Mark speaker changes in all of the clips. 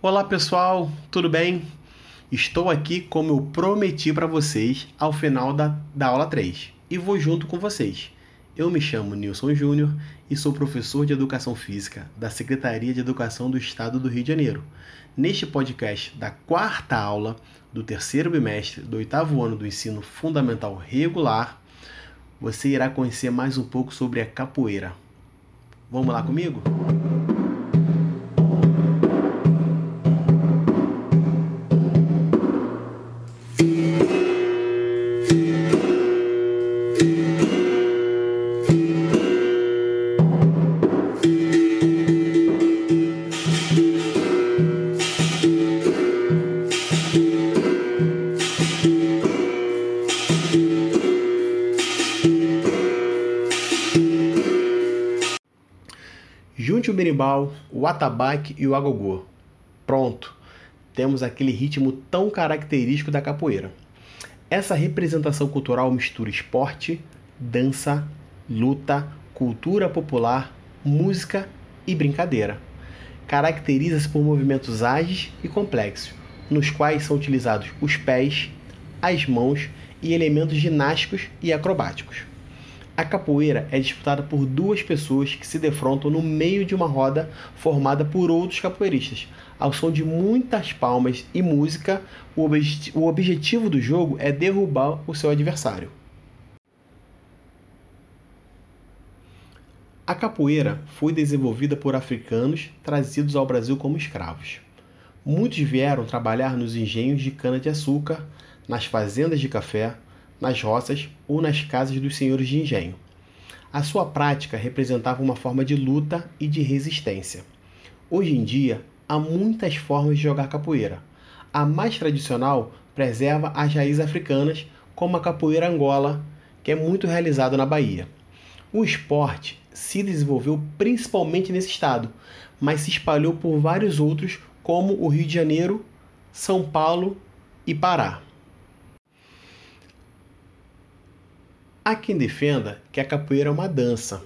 Speaker 1: Olá pessoal, tudo bem? Estou aqui como eu prometi para vocês ao final da, da aula 3 e vou junto com vocês. Eu me chamo Nilson Júnior e sou professor de Educação Física da Secretaria de Educação do Estado do Rio de Janeiro. Neste podcast da quarta aula do terceiro bimestre do oitavo ano do ensino fundamental regular, você irá conhecer mais um pouco sobre a capoeira. Vamos lá comigo? Junte o berimbau, o atabaque e o agogô. Pronto, temos aquele ritmo tão característico da capoeira. Essa representação cultural mistura esporte, dança, luta, cultura popular, música e brincadeira. Caracteriza-se por movimentos ágeis e complexos, nos quais são utilizados os pés, as mãos e elementos ginásticos e acrobáticos. A capoeira é disputada por duas pessoas que se defrontam no meio de uma roda formada por outros capoeiristas. Ao som de muitas palmas e música, o, o objetivo do jogo é derrubar o seu adversário. A capoeira foi desenvolvida por africanos trazidos ao Brasil como escravos. Muitos vieram trabalhar nos engenhos de cana-de-açúcar, nas fazendas de café, nas roças ou nas casas dos senhores de engenho. A sua prática representava uma forma de luta e de resistência. Hoje em dia, há muitas formas de jogar capoeira. A mais tradicional preserva as raízes africanas, como a capoeira angola, que é muito realizada na Bahia. O esporte se desenvolveu principalmente nesse estado, mas se espalhou por vários outros, como o Rio de Janeiro, São Paulo e Pará. Há quem defenda que a capoeira é uma dança.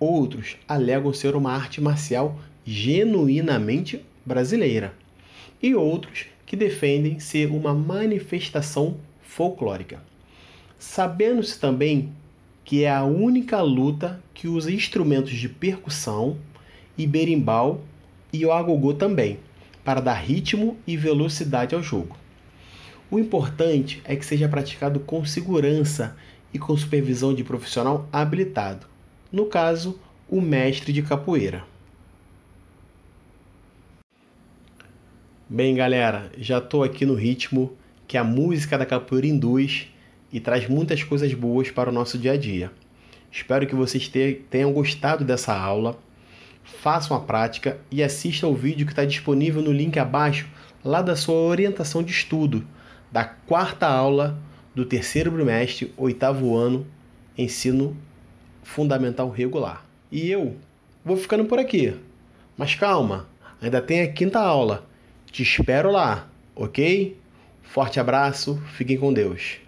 Speaker 1: Outros alegam ser uma arte marcial genuinamente brasileira. E outros que defendem ser uma manifestação folclórica. Sabendo-se também que é a única luta que usa instrumentos de percussão e berimbau e o agogô também, para dar ritmo e velocidade ao jogo. O importante é que seja praticado com segurança e com supervisão de profissional habilitado, no caso, o mestre de capoeira. Bem, galera, já estou aqui no ritmo que a música da capoeira induz e traz muitas coisas boas para o nosso dia a dia. Espero que vocês tenham gostado dessa aula. Façam a prática e assistam o vídeo que está disponível no link abaixo, lá da sua orientação de estudo, da quarta aula do terceiro bimestre, oitavo ano, ensino fundamental regular. E eu vou ficando por aqui. Mas calma, ainda tem a quinta aula. Te espero lá, ok? Forte abraço, fiquem com Deus.